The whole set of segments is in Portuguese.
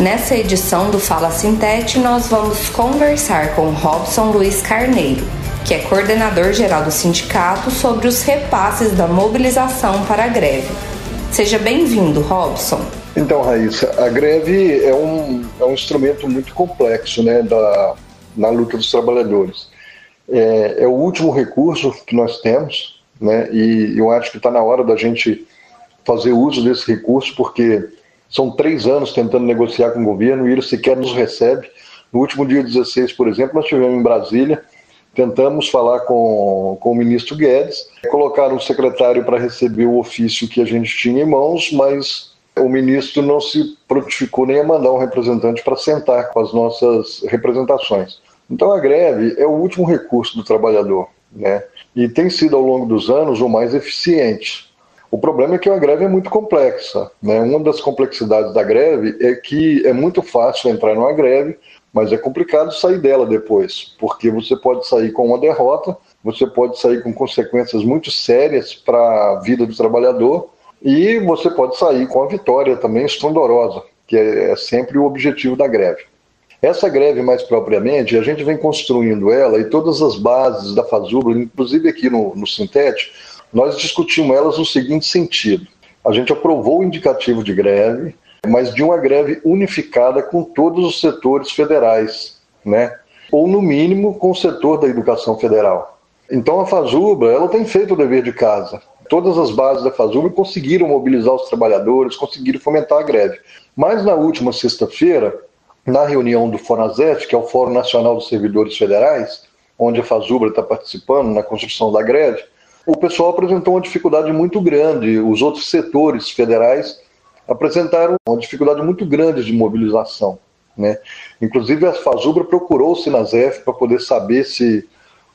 Nessa edição do Fala Sintete, nós vamos conversar com Robson Luiz Carneiro, que é coordenador geral do sindicato, sobre os repasses da mobilização para a greve. Seja bem-vindo, Robson. Então, Raíssa, a greve é um, é um instrumento muito complexo né, da, na luta dos trabalhadores. É, é o último recurso que nós temos, né, e eu acho que está na hora da gente fazer uso desse recurso, porque são três anos tentando negociar com o governo e ele sequer nos recebe. No último dia 16, por exemplo, nós estivemos em Brasília, tentamos falar com, com o ministro Guedes, colocaram um secretário para receber o ofício que a gente tinha em mãos, mas o ministro não se prontificou nem a mandar um representante para sentar com as nossas representações. Então a greve é o último recurso do trabalhador, né? E tem sido ao longo dos anos o mais eficiente. O problema é que a greve é muito complexa. Né? Uma das complexidades da greve é que é muito fácil entrar numa greve, mas é complicado sair dela depois, porque você pode sair com uma derrota, você pode sair com consequências muito sérias para a vida do trabalhador e você pode sair com a vitória também estrondorosa, que é, é sempre o objetivo da greve. Essa greve, mais propriamente, a gente vem construindo ela e todas as bases da Fazubra, inclusive aqui no, no nós discutimos elas no seguinte sentido: a gente aprovou o indicativo de greve, mas de uma greve unificada com todos os setores federais, né? Ou no mínimo com o setor da educação federal. Então a Fazubra, ela tem feito o dever de casa. Todas as bases da Fazubra conseguiram mobilizar os trabalhadores, conseguiram fomentar a greve. Mas na última sexta-feira, na reunião do FONASEF, que é o Fórum Nacional dos Servidores Federais, onde a Fazubra está participando na construção da greve, o pessoal apresentou uma dificuldade muito grande, os outros setores federais apresentaram uma dificuldade muito grande de mobilização. Né? Inclusive, a Fazubra procurou o Sinazef para poder saber se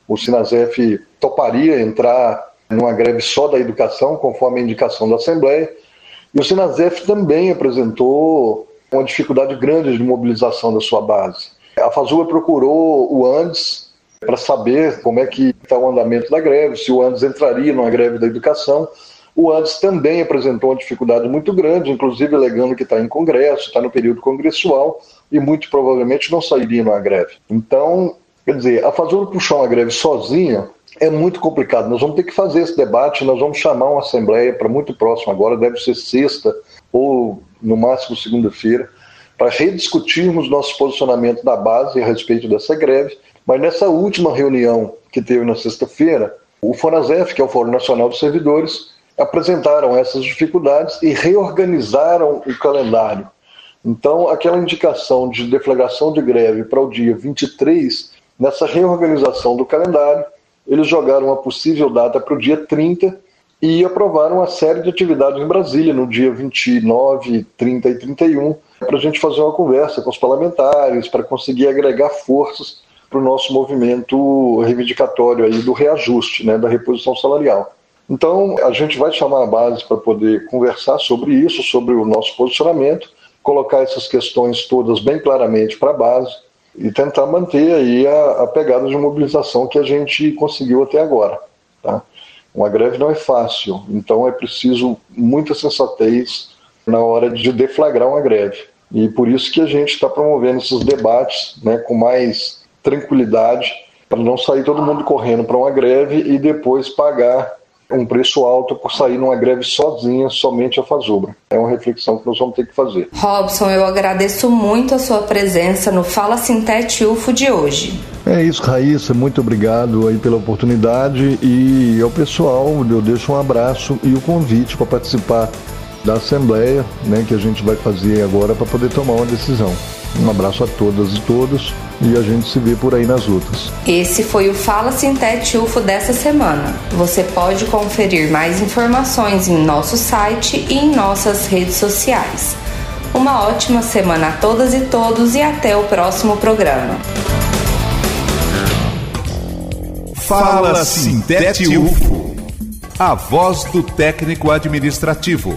o Sinazef toparia entrar numa greve só da educação, conforme a indicação da Assembleia, e o Sinazef também apresentou uma dificuldade grande de mobilização da sua base. A Fazubra procurou o Andes, para saber como é que está o andamento da greve, se o Andes entraria numa greve da educação. O Andes também apresentou uma dificuldade muito grande, inclusive alegando que está em congresso, está no período congressual e muito provavelmente não sairia numa greve. Então, quer dizer, a Fazul puxar uma greve sozinha é muito complicado. Nós vamos ter que fazer esse debate, nós vamos chamar uma assembleia para muito próximo agora, deve ser sexta ou no máximo segunda-feira, para rediscutirmos nosso posicionamento da base a respeito dessa greve mas nessa última reunião que teve na sexta-feira, o FONASEF, que é o Fórum Nacional dos Servidores, apresentaram essas dificuldades e reorganizaram o calendário. Então, aquela indicação de deflagração de greve para o dia 23, nessa reorganização do calendário, eles jogaram a possível data para o dia 30 e aprovaram uma série de atividades em Brasília no dia 29, 30 e 31, para a gente fazer uma conversa com os parlamentares, para conseguir agregar forças para o nosso movimento reivindicatório aí do reajuste, né, da reposição salarial. Então, a gente vai chamar a base para poder conversar sobre isso, sobre o nosso posicionamento, colocar essas questões todas bem claramente para a base e tentar manter aí a, a, pegada de mobilização que a gente conseguiu até agora. Tá? Uma greve não é fácil, então é preciso muita sensatez na hora de deflagrar uma greve. E por isso que a gente está promovendo esses debates né, com mais tranquilidade para não sair todo mundo correndo para uma greve e depois pagar um preço alto por sair numa greve sozinha, somente a Fazubra. É uma reflexão que nós vamos ter que fazer. Robson, eu agradeço muito a sua presença no Fala Sintete UFO de hoje. É isso, Raíssa, muito obrigado aí pela oportunidade e ao pessoal eu deixo um abraço e o convite para participar da Assembleia, né, que a gente vai fazer agora para poder tomar uma decisão. Um abraço a todas e todos e a gente se vê por aí nas lutas. Esse foi o Fala Sintete UFO dessa semana. Você pode conferir mais informações em nosso site e em nossas redes sociais. Uma ótima semana a todas e todos e até o próximo programa. Fala Sintete UFO, a voz do técnico administrativo.